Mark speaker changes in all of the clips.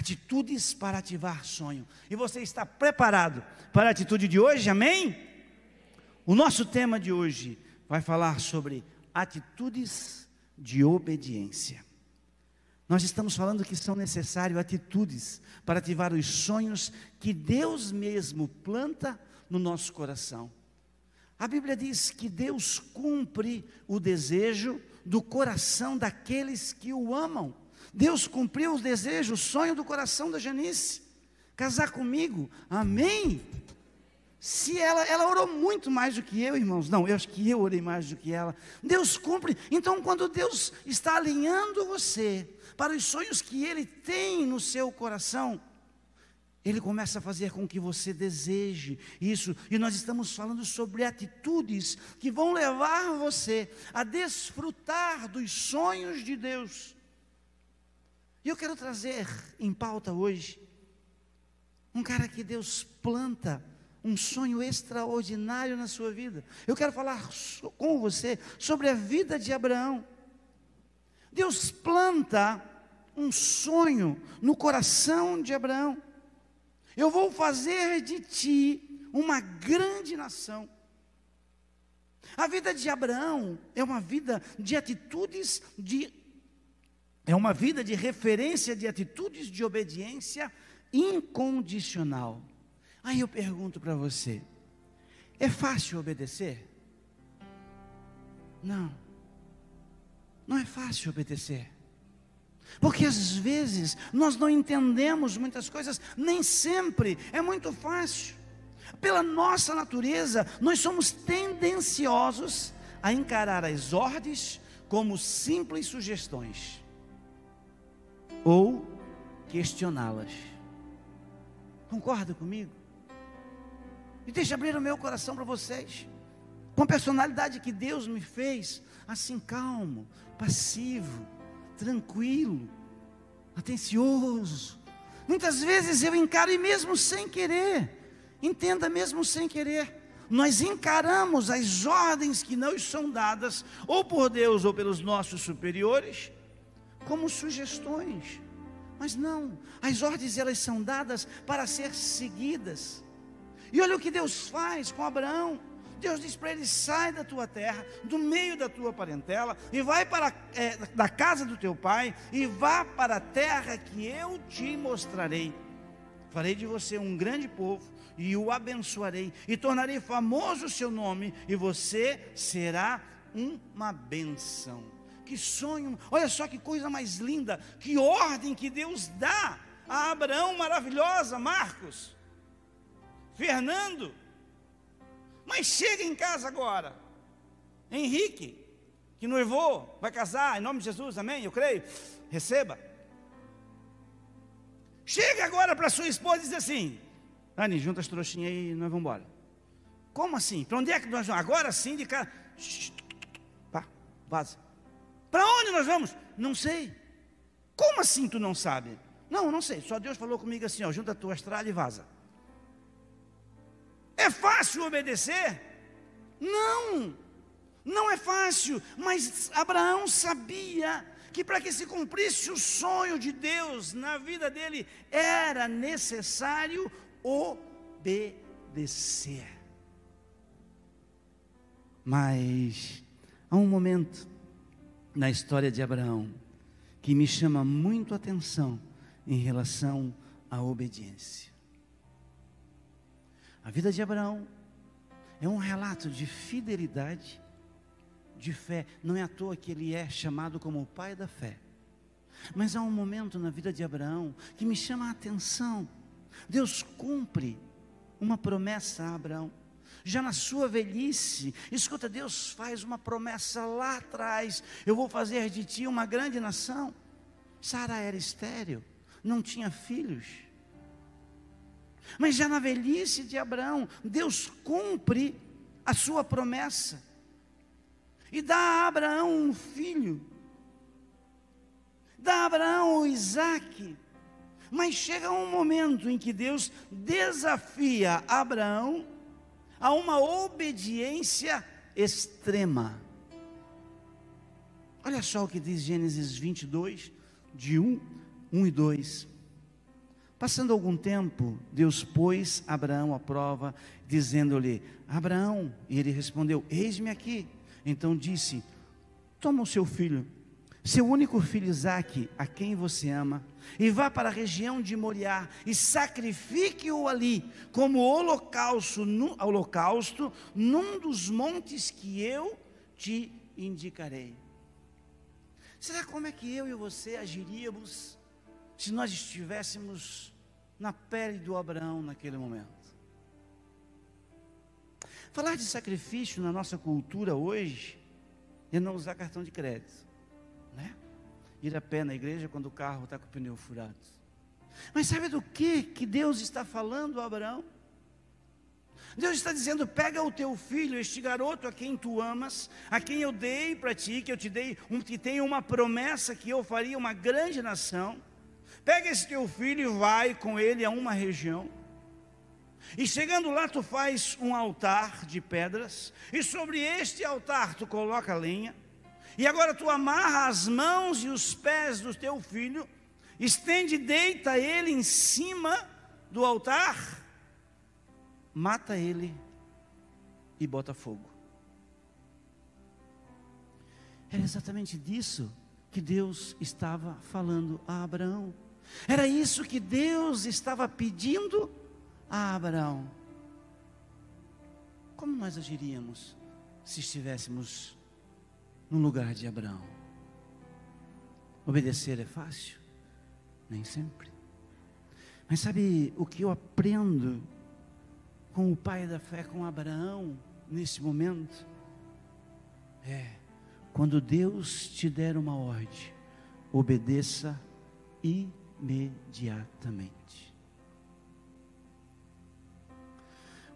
Speaker 1: Atitudes para ativar sonho. E você está preparado para a atitude de hoje? Amém? O nosso tema de hoje vai falar sobre atitudes de obediência. Nós estamos falando que são necessárias atitudes para ativar os sonhos que Deus mesmo planta no nosso coração. A Bíblia diz que Deus cumpre o desejo do coração daqueles que o amam. Deus cumpriu o desejo, o sonho do coração da Janice, casar comigo. Amém? Se ela, ela orou muito mais do que eu, irmãos. Não, eu acho que eu orei mais do que ela. Deus cumpre. Então, quando Deus está alinhando você para os sonhos que Ele tem no seu coração, Ele começa a fazer com que você deseje isso. E nós estamos falando sobre atitudes que vão levar você a desfrutar dos sonhos de Deus. E eu quero trazer em pauta hoje um cara que Deus planta um sonho extraordinário na sua vida. Eu quero falar com você sobre a vida de Abraão. Deus planta um sonho no coração de Abraão. Eu vou fazer de ti uma grande nação. A vida de Abraão é uma vida de atitudes de é uma vida de referência de atitudes de obediência incondicional. Aí eu pergunto para você: é fácil obedecer? Não, não é fácil obedecer. Porque às vezes nós não entendemos muitas coisas, nem sempre é muito fácil. Pela nossa natureza, nós somos tendenciosos a encarar as ordens como simples sugestões ou questioná-las. Concorda comigo? E deixa abrir o meu coração para vocês. Com a personalidade que Deus me fez, assim calmo, passivo, tranquilo, atencioso. Muitas vezes eu encaro e mesmo sem querer, entenda mesmo sem querer, nós encaramos as ordens que nos são dadas, ou por Deus ou pelos nossos superiores, como sugestões. Mas não, as ordens elas são dadas para ser seguidas. E olha o que Deus faz com Abraão. Deus diz para ele: sai da tua terra, do meio da tua parentela, e vai para é, da casa do teu pai, e vá para a terra que eu te mostrarei. Farei de você um grande povo, e o abençoarei, e tornarei famoso o seu nome, e você será uma benção. Que sonho, olha só que coisa mais linda, que ordem que Deus dá a Abraão maravilhosa, Marcos. Fernando, mas chega em casa agora. Henrique, que noivou, vai casar, em nome de Jesus, amém? Eu creio. Receba. Chega agora para sua esposa e diz assim: Dani, junta as trouxinhas e nós vamos embora. Como assim? Para onde é que nós vamos? Agora sim, de cara. Pá, vaza. Para onde nós vamos? Não sei. Como assim tu não sabe? Não, não sei. Só Deus falou comigo assim: ó, junta a tua estrada e vaza. É fácil obedecer? Não, não é fácil, mas Abraão sabia que para que se cumprisse o sonho de Deus na vida dele, era necessário obedecer. Mas há um momento na história de Abraão que me chama muito atenção em relação à obediência. A vida de Abraão é um relato de fidelidade, de fé. Não é à toa que ele é chamado como o pai da fé. Mas há um momento na vida de Abraão que me chama a atenção. Deus cumpre uma promessa a Abraão. Já na sua velhice, escuta, Deus faz uma promessa lá atrás: eu vou fazer de ti uma grande nação. Sara era estéril, não tinha filhos. Mas já na velhice de Abraão, Deus cumpre a sua promessa e dá a Abraão um filho, dá a Abraão Isaac. Mas chega um momento em que Deus desafia Abraão a uma obediência extrema. Olha só o que diz Gênesis 22, de 1, 1 e 2. Passando algum tempo, Deus pôs Abraão à prova, dizendo-lhe: Abraão, e ele respondeu: Eis-me aqui. Então disse: Toma o seu filho, seu único filho Isaque, a quem você ama, e vá para a região de Moriá e sacrifique-o ali como holocausto, no, holocausto num dos montes que eu te indicarei. Será como é que eu e você agiríamos se nós estivéssemos na pele do Abraão naquele momento? Falar de sacrifício na nossa cultura hoje é não usar cartão de crédito? Ir a pé na igreja quando o carro está com o pneu furado. Mas sabe do que que Deus está falando a Abraão? Deus está dizendo: pega o teu filho, este garoto a quem tu amas, a quem eu dei para ti, que eu te dei, um, que tem uma promessa que eu faria uma grande nação. Pega esse teu filho e vai com ele a uma região. E chegando lá, tu faz um altar de pedras, e sobre este altar tu coloca lenha, e agora tu amarra as mãos e os pés do teu filho, estende e deita ele em cima do altar, mata ele e bota fogo. Era exatamente disso que Deus estava falando a Abraão. Era isso que Deus estava pedindo a Abraão. Como nós agiríamos se estivéssemos no lugar de Abraão? Obedecer é fácil? Nem sempre. Mas sabe o que eu aprendo com o pai da fé, com Abraão, nesse momento? É, quando Deus te der uma ordem, obedeça imediatamente.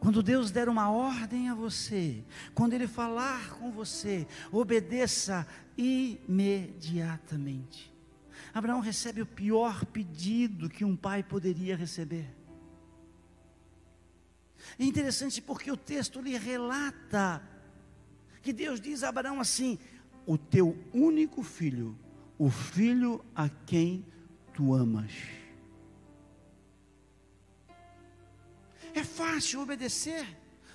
Speaker 1: Quando Deus der uma ordem a você, quando Ele falar com você, obedeça imediatamente. Abraão recebe o pior pedido que um pai poderia receber. É interessante porque o texto lhe relata que Deus diz a Abraão assim: o teu único filho, o filho a quem tu amas. É fácil obedecer?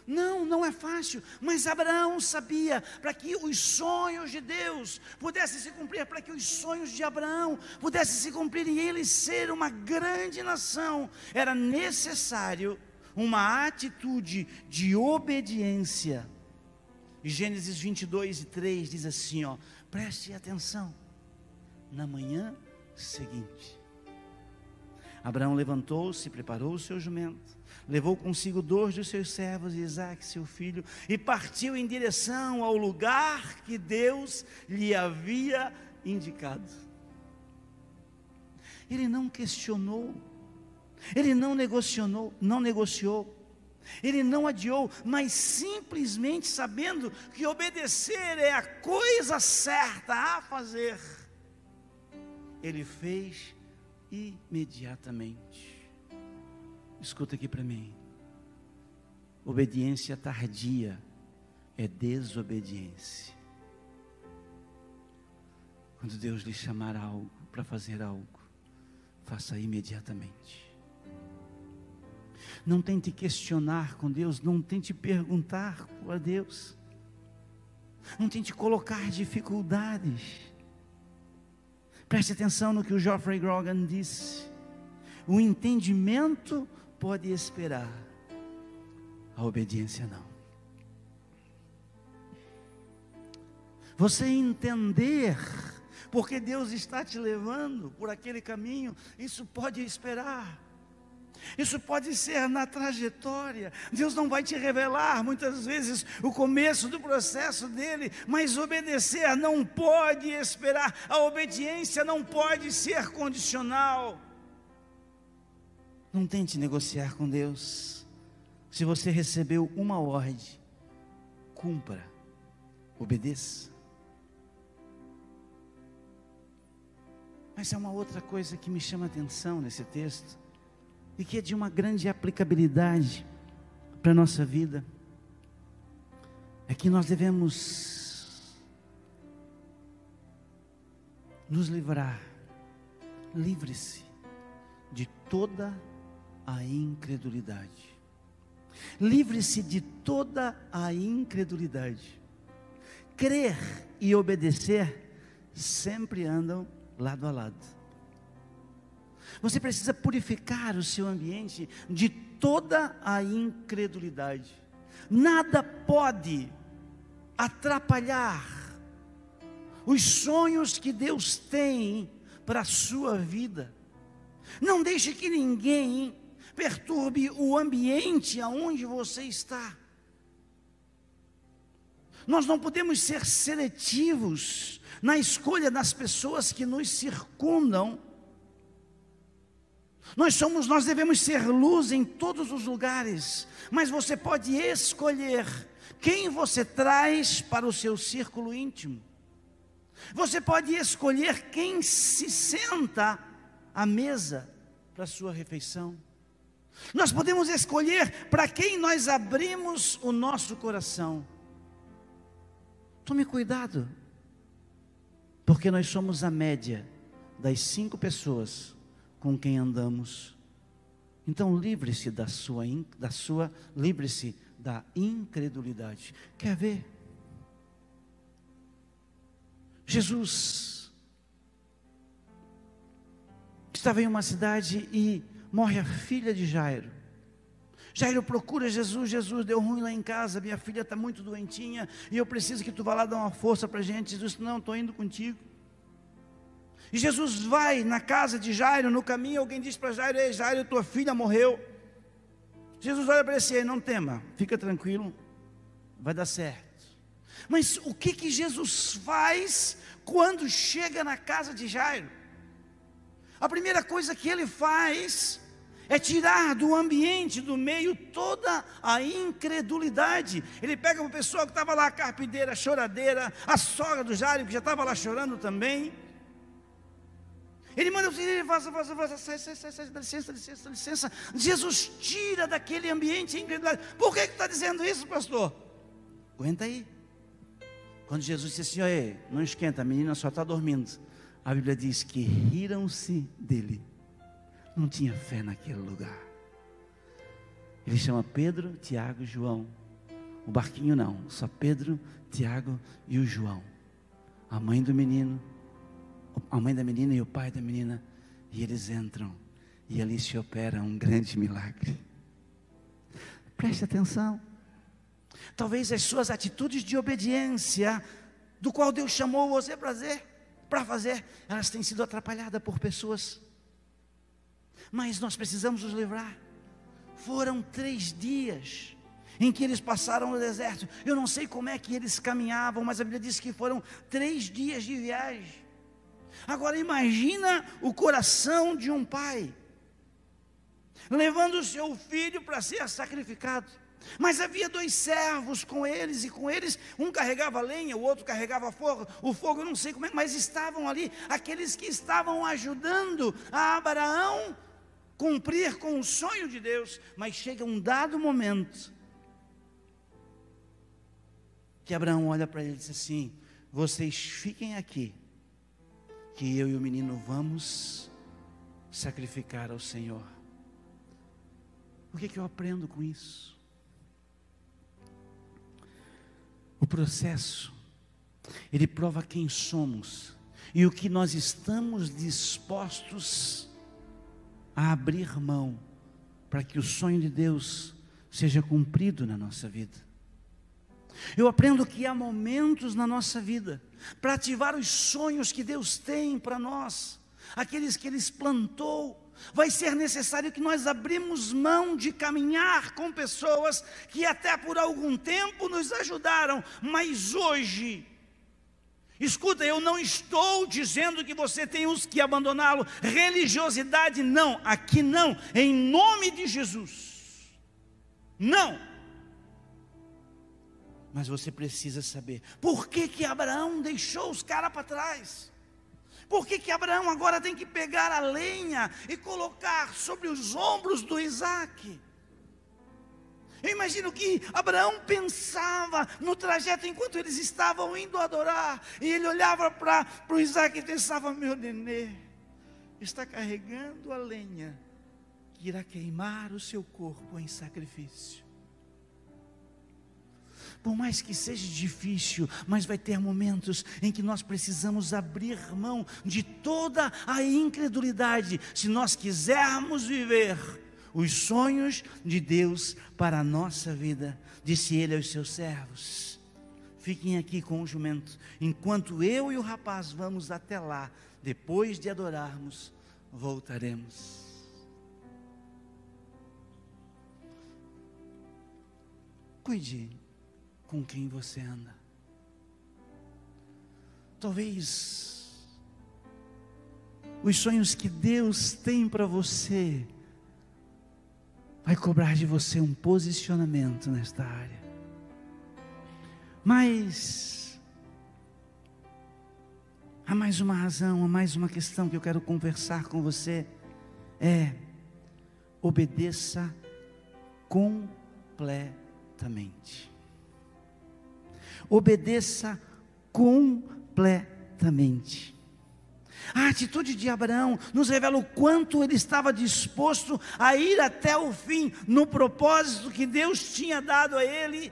Speaker 1: Não, não é fácil, mas Abraão sabia, para que os sonhos de Deus pudessem se cumprir, para que os sonhos de Abraão pudessem se cumprir e ele ser uma grande nação, era necessário uma atitude de obediência. Gênesis 22 e 3 diz assim: ó, preste atenção, na manhã seguinte, Abraão levantou-se, preparou o seu jumento, levou consigo dois dos seus servos, Isaac, seu filho, e partiu em direção ao lugar que Deus lhe havia indicado. Ele não questionou, ele não negociou, não negociou, ele não adiou, mas simplesmente sabendo que obedecer é a coisa certa a fazer, ele fez imediatamente. Escuta aqui para mim. Obediência tardia é desobediência. Quando Deus lhe chamar algo para fazer algo, faça imediatamente. Não tente questionar com Deus, não tente perguntar a Deus. Não tente colocar dificuldades. Preste atenção no que o Geoffrey Grogan disse. O entendimento pode esperar, a obediência não. Você entender porque Deus está te levando por aquele caminho, isso pode esperar. Isso pode ser na trajetória. Deus não vai te revelar muitas vezes o começo do processo dele, mas obedecer não pode esperar. A obediência não pode ser condicional. Não tente negociar com Deus. Se você recebeu uma ordem, cumpra, obedeça. Mas é uma outra coisa que me chama a atenção nesse texto e que é de uma grande aplicabilidade para a nossa vida, é que nós devemos nos livrar, livre-se de toda a incredulidade. Livre-se de toda a incredulidade. Crer e obedecer sempre andam lado a lado. Você precisa purificar o seu ambiente de toda a incredulidade. Nada pode atrapalhar os sonhos que Deus tem para a sua vida. Não deixe que ninguém perturbe o ambiente aonde você está. Nós não podemos ser seletivos na escolha das pessoas que nos circundam. Nós somos, nós devemos ser luz em todos os lugares, mas você pode escolher quem você traz para o seu círculo íntimo. Você pode escolher quem se senta à mesa para a sua refeição. Nós podemos escolher para quem nós abrimos o nosso coração. Tome cuidado, porque nós somos a média das cinco pessoas com quem andamos. Então livre-se da sua, da sua livre-se da incredulidade. Quer ver? Jesus estava em uma cidade e morre a filha de Jairo. Jairo procura Jesus, Jesus deu ruim lá em casa, minha filha está muito doentinha e eu preciso que tu vá lá dar uma força para a gente. Jesus, não, estou indo contigo. E Jesus vai na casa de Jairo, no caminho alguém diz para Jairo, ei Jairo, tua filha morreu. Jesus olha para ele assim, não tema, fica tranquilo, vai dar certo. Mas o que que Jesus faz quando chega na casa de Jairo? A primeira coisa que ele faz é tirar do ambiente, do meio, toda a incredulidade. Ele pega uma pessoa que estava lá, a carpideira, a choradeira, a sogra do Jairo, que já estava lá chorando também. Ele manda ele vaza, vaza, vaza, sai, sai, sai, sai, dá licença, licença, licença. Jesus tira daquele ambiente a incredulidade. Por que está dizendo isso, pastor? Aguenta aí. Quando Jesus disse assim, não esquenta, a menina só está dormindo. A Bíblia diz que riram-se dele. Não tinha fé naquele lugar. Ele chama Pedro, Tiago e João. O barquinho não, só Pedro, Tiago e o João. A mãe do menino, a mãe da menina e o pai da menina. E eles entram. E ali se opera um grande milagre. Preste atenção. Talvez as suas atitudes de obediência, do qual Deus chamou você para fazer, para fazer, elas têm sido atrapalhadas por pessoas. Mas nós precisamos nos livrar. Foram três dias em que eles passaram no deserto. Eu não sei como é que eles caminhavam, mas a Bíblia diz que foram três dias de viagem. Agora imagina o coração de um pai levando o seu filho para ser sacrificado. Mas havia dois servos com eles, e com eles, um carregava lenha, o outro carregava fogo, o fogo eu não sei como é, mas estavam ali aqueles que estavam ajudando a Abraão cumprir com o sonho de Deus. Mas chega um dado momento que Abraão olha para ele e diz assim: Vocês fiquem aqui, que eu e o menino vamos sacrificar ao Senhor. O que, que eu aprendo com isso? O processo, ele prova quem somos e o que nós estamos dispostos a abrir mão para que o sonho de Deus seja cumprido na nossa vida. Eu aprendo que há momentos na nossa vida para ativar os sonhos que Deus tem para nós, aqueles que Ele plantou vai ser necessário que nós abrimos mão de caminhar com pessoas que até por algum tempo nos ajudaram, mas hoje Escuta, eu não estou dizendo que você tem os que abandoná-lo. Religiosidade não, aqui não, em nome de Jesus. Não. Mas você precisa saber por que que Abraão deixou os caras para trás. Por que, que Abraão agora tem que pegar a lenha e colocar sobre os ombros do Isaac? Eu imagino que Abraão pensava no trajeto enquanto eles estavam indo adorar, e ele olhava para o Isaac e pensava: meu nenê, está carregando a lenha que irá queimar o seu corpo em sacrifício. Por mais que seja difícil, mas vai ter momentos em que nós precisamos abrir mão de toda a incredulidade, se nós quisermos viver os sonhos de Deus para a nossa vida, disse ele aos seus servos. Fiquem aqui com o jumento, enquanto eu e o rapaz vamos até lá, depois de adorarmos, voltaremos. Cuide com quem você anda. Talvez os sonhos que Deus tem para você vai cobrar de você um posicionamento nesta área. Mas há mais uma razão, há mais uma questão que eu quero conversar com você é obedeça completamente obedeça completamente. A atitude de Abraão nos revela o quanto ele estava disposto a ir até o fim no propósito que Deus tinha dado a ele,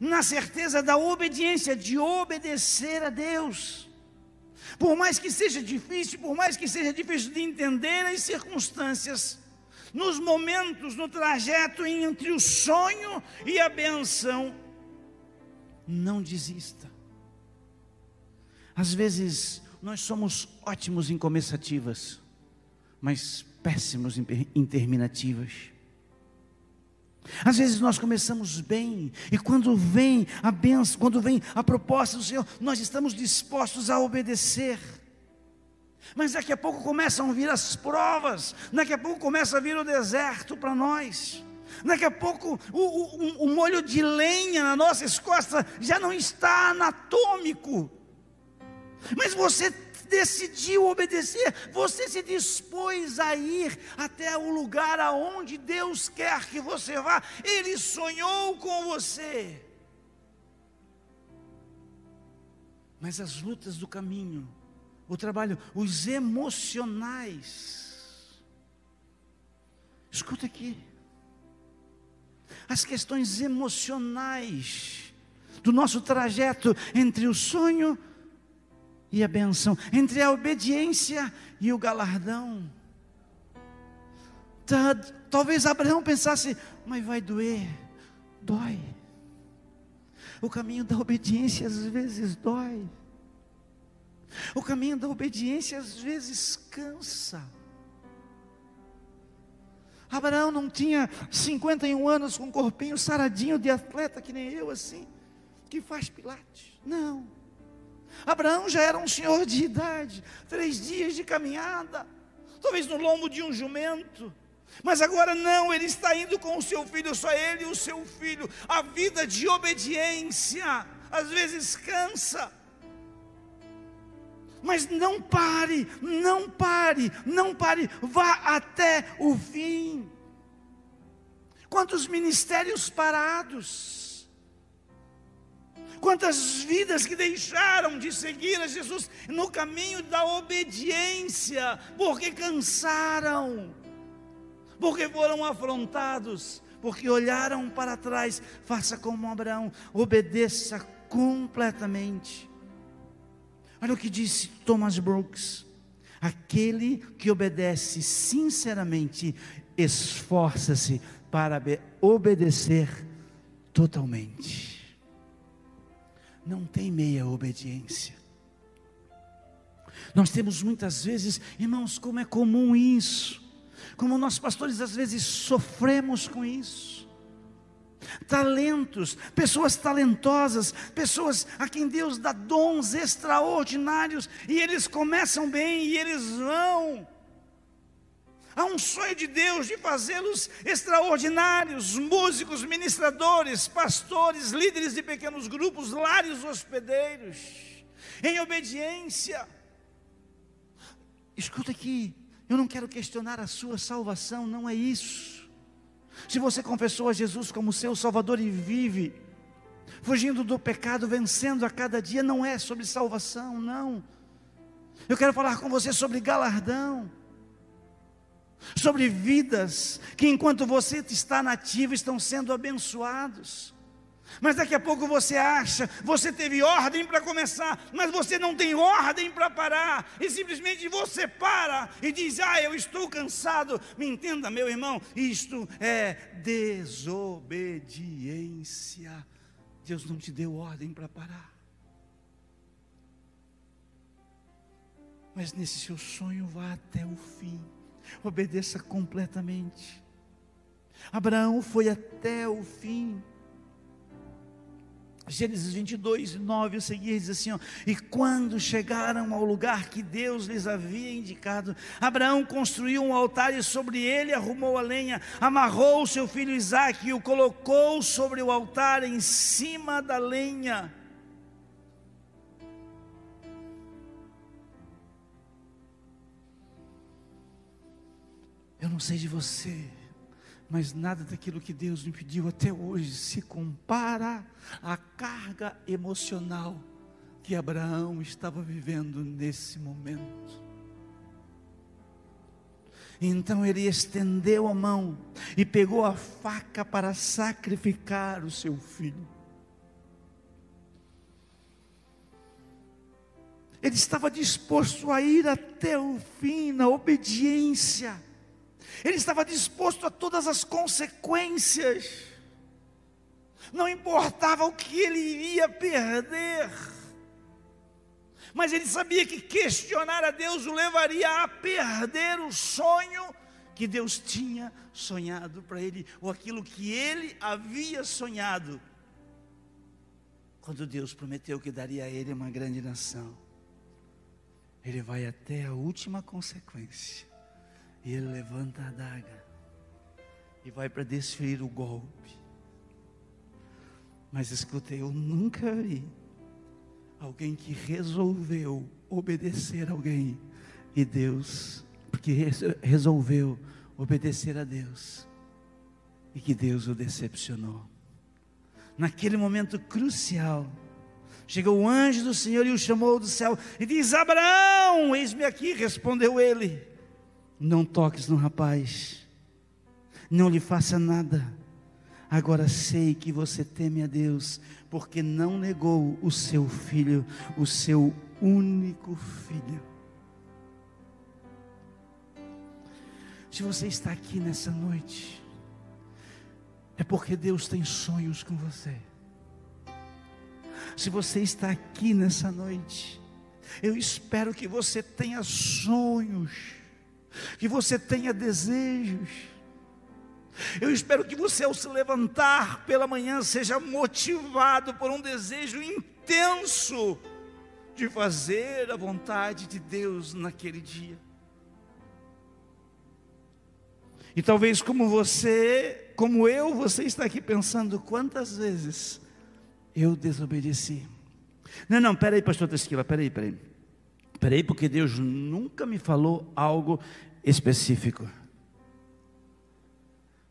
Speaker 1: na certeza da obediência, de obedecer a Deus. Por mais que seja difícil, por mais que seja difícil de entender as circunstâncias, nos momentos, no trajeto entre o sonho e a benção, não desista. Às vezes nós somos ótimos em começativas, mas péssimos em terminativas. Às vezes nós começamos bem, e quando vem a benção, quando vem a proposta do Senhor, nós estamos dispostos a obedecer. Mas daqui a pouco começam a vir as provas, daqui a pouco começa a vir o deserto para nós. Daqui a pouco o, o, o molho de lenha na nossa costas já não está anatômico. Mas você decidiu obedecer, você se dispôs a ir até o lugar aonde Deus quer que você vá. Ele sonhou com você. Mas as lutas do caminho, o trabalho, os emocionais. Escuta aqui as questões emocionais do nosso trajeto entre o sonho e a benção, entre a obediência e o galardão. Talvez Abraão pensasse, mas vai doer, dói. O caminho da obediência às vezes dói. O caminho da obediência às vezes cansa. Abraão não tinha 51 anos com um corpinho saradinho de atleta, que nem eu assim, que faz pilates. Não. Abraão já era um senhor de idade, três dias de caminhada, talvez no lombo de um jumento. Mas agora não, ele está indo com o seu filho, só ele e o seu filho. A vida de obediência às vezes cansa. Mas não pare, não pare, não pare, vá até o fim. Quantos ministérios parados, quantas vidas que deixaram de seguir a Jesus no caminho da obediência, porque cansaram, porque foram afrontados, porque olharam para trás. Faça como Abraão, obedeça completamente. Olha o que disse Thomas Brooks: aquele que obedece sinceramente, esforça-se para obedecer totalmente. Não tem meia obediência. Nós temos muitas vezes, irmãos, como é comum isso, como nós pastores às vezes sofremos com isso talentos, pessoas talentosas, pessoas a quem Deus dá dons extraordinários, e eles começam bem e eles vão. Há um sonho de Deus de fazê-los extraordinários, músicos, ministradores, pastores, líderes de pequenos grupos, lares hospedeiros, em obediência. Escuta aqui, eu não quero questionar a sua salvação, não é isso. Se você confessou a Jesus como seu Salvador e vive, fugindo do pecado, vencendo a cada dia, não é sobre salvação, não. Eu quero falar com você sobre galardão, sobre vidas que enquanto você está nativa estão sendo abençoados. Mas daqui a pouco você acha, você teve ordem para começar, mas você não tem ordem para parar, e simplesmente você para e diz: Ah, eu estou cansado. Me entenda, meu irmão, isto é desobediência. Deus não te deu ordem para parar. Mas nesse seu sonho, vá até o fim, obedeça completamente. Abraão foi até o fim. Gênesis 22, 9 a seguir diz assim: ó, E quando chegaram ao lugar que Deus lhes havia indicado, Abraão construiu um altar e sobre ele arrumou a lenha, amarrou o seu filho Isaque e o colocou sobre o altar em cima da lenha. Eu não sei de você, mas nada daquilo que Deus me pediu até hoje se compara à carga emocional que Abraão estava vivendo nesse momento. Então ele estendeu a mão e pegou a faca para sacrificar o seu filho. Ele estava disposto a ir até o fim na obediência ele estava disposto a todas as consequências, não importava o que ele iria perder, mas ele sabia que questionar a Deus o levaria a perder o sonho que Deus tinha sonhado para ele, ou aquilo que ele havia sonhado, quando Deus prometeu que daria a ele uma grande nação. Ele vai até a última consequência e ele levanta a adaga e vai para desferir o golpe. Mas escutei, eu nunca vi alguém que resolveu obedecer alguém e Deus, porque resolveu obedecer a Deus e que Deus o decepcionou. Naquele momento crucial, chegou o anjo do Senhor e o chamou do céu e diz: Abraão, eis-me aqui, respondeu ele. Não toques no rapaz, não lhe faça nada. Agora sei que você teme a Deus, porque não negou o seu filho, o seu único filho. Se você está aqui nessa noite, é porque Deus tem sonhos com você. Se você está aqui nessa noite, eu espero que você tenha sonhos que você tenha desejos. Eu espero que você, ao se levantar pela manhã, seja motivado por um desejo intenso de fazer a vontade de Deus naquele dia. E talvez como você, como eu, você está aqui pensando quantas vezes eu desobedeci. Não, não, peraí, pastor Tesquila, peraí, peraí. Peraí, porque Deus nunca me falou algo específico.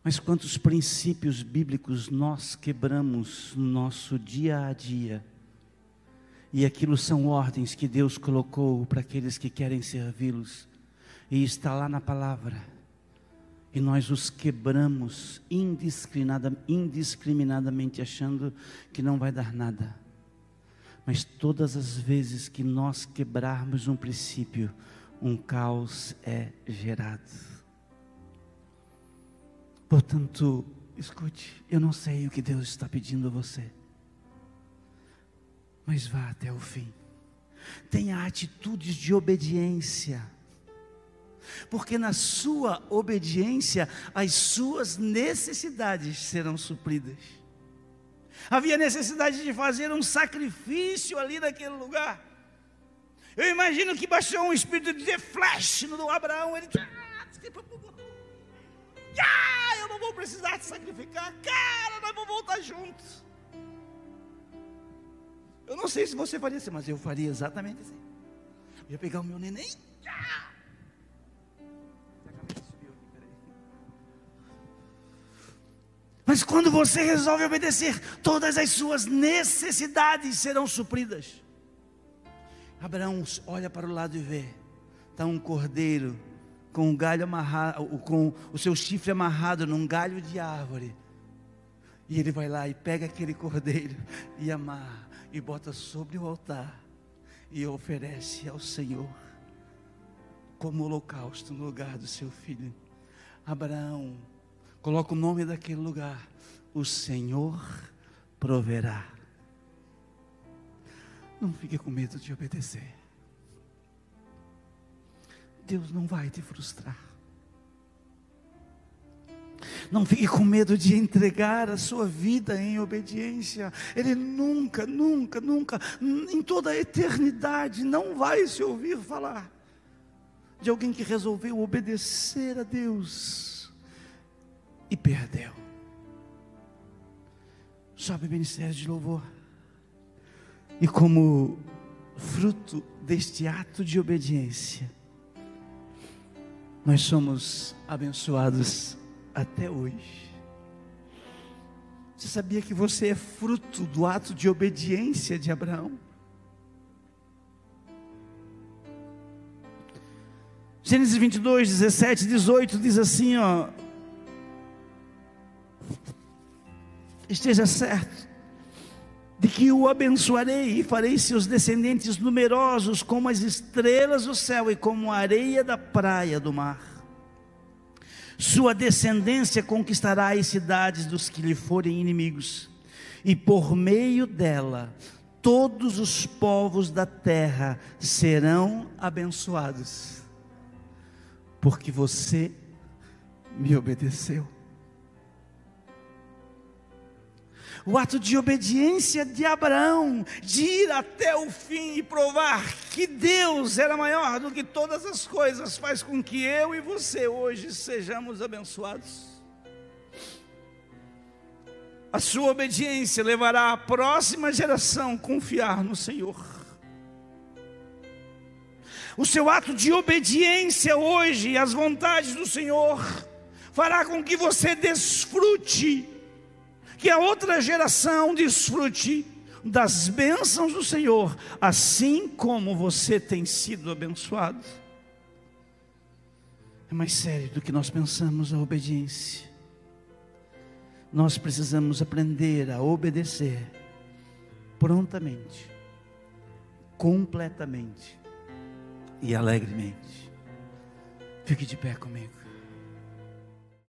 Speaker 1: Mas quantos princípios bíblicos nós quebramos no nosso dia a dia? E aquilo são ordens que Deus colocou para aqueles que querem servi-los. E está lá na palavra. E nós os quebramos indiscriminadamente, achando que não vai dar nada. Mas todas as vezes que nós quebrarmos um princípio, um caos é gerado. Portanto, escute, eu não sei o que Deus está pedindo a você, mas vá até o fim. Tenha atitudes de obediência, porque na sua obediência as suas necessidades serão supridas. Havia necessidade de fazer um sacrifício ali naquele lugar. Eu imagino que baixou um espírito de flash no Abraão. Ele ah, eu não vou precisar te sacrificar. Cara, nós vamos voltar juntos. Eu não sei se você faria assim, mas eu faria exatamente assim. Eu ia pegar o meu neném. Ah! Mas quando você resolve obedecer, todas as suas necessidades serão supridas. Abraão olha para o lado e vê, está um cordeiro com um galho amarrado, com o seu chifre amarrado num galho de árvore. E ele vai lá e pega aquele cordeiro e amarra e bota sobre o altar e oferece ao Senhor como holocausto no lugar do seu filho. Abraão coloca o nome daquele lugar, o Senhor proverá. Não fique com medo de obedecer. Deus não vai te frustrar. Não fique com medo de entregar a sua vida em obediência. Ele nunca, nunca, nunca, em toda a eternidade, não vai se ouvir falar de alguém que resolveu obedecer a Deus e perdeu. Sobe ministério de louvor. E como fruto deste ato de obediência, nós somos abençoados até hoje. Você sabia que você é fruto do ato de obediência de Abraão? Gênesis 22, 17, 18 diz assim: ó, esteja certo de que o abençoarei e farei seus descendentes numerosos como as estrelas do céu e como a areia da praia do mar. Sua descendência conquistará as cidades dos que lhe forem inimigos, e por meio dela todos os povos da terra serão abençoados, porque você me obedeceu. O ato de obediência de Abraão, de ir até o fim e provar que Deus era maior do que todas as coisas, faz com que eu e você hoje sejamos abençoados. A sua obediência levará a próxima geração a confiar no Senhor. O seu ato de obediência hoje às vontades do Senhor fará com que você desfrute que a outra geração desfrute das bênçãos do Senhor, assim como você tem sido abençoado. É mais sério do que nós pensamos a obediência. Nós precisamos aprender a obedecer prontamente, completamente e alegremente. Fique de pé comigo.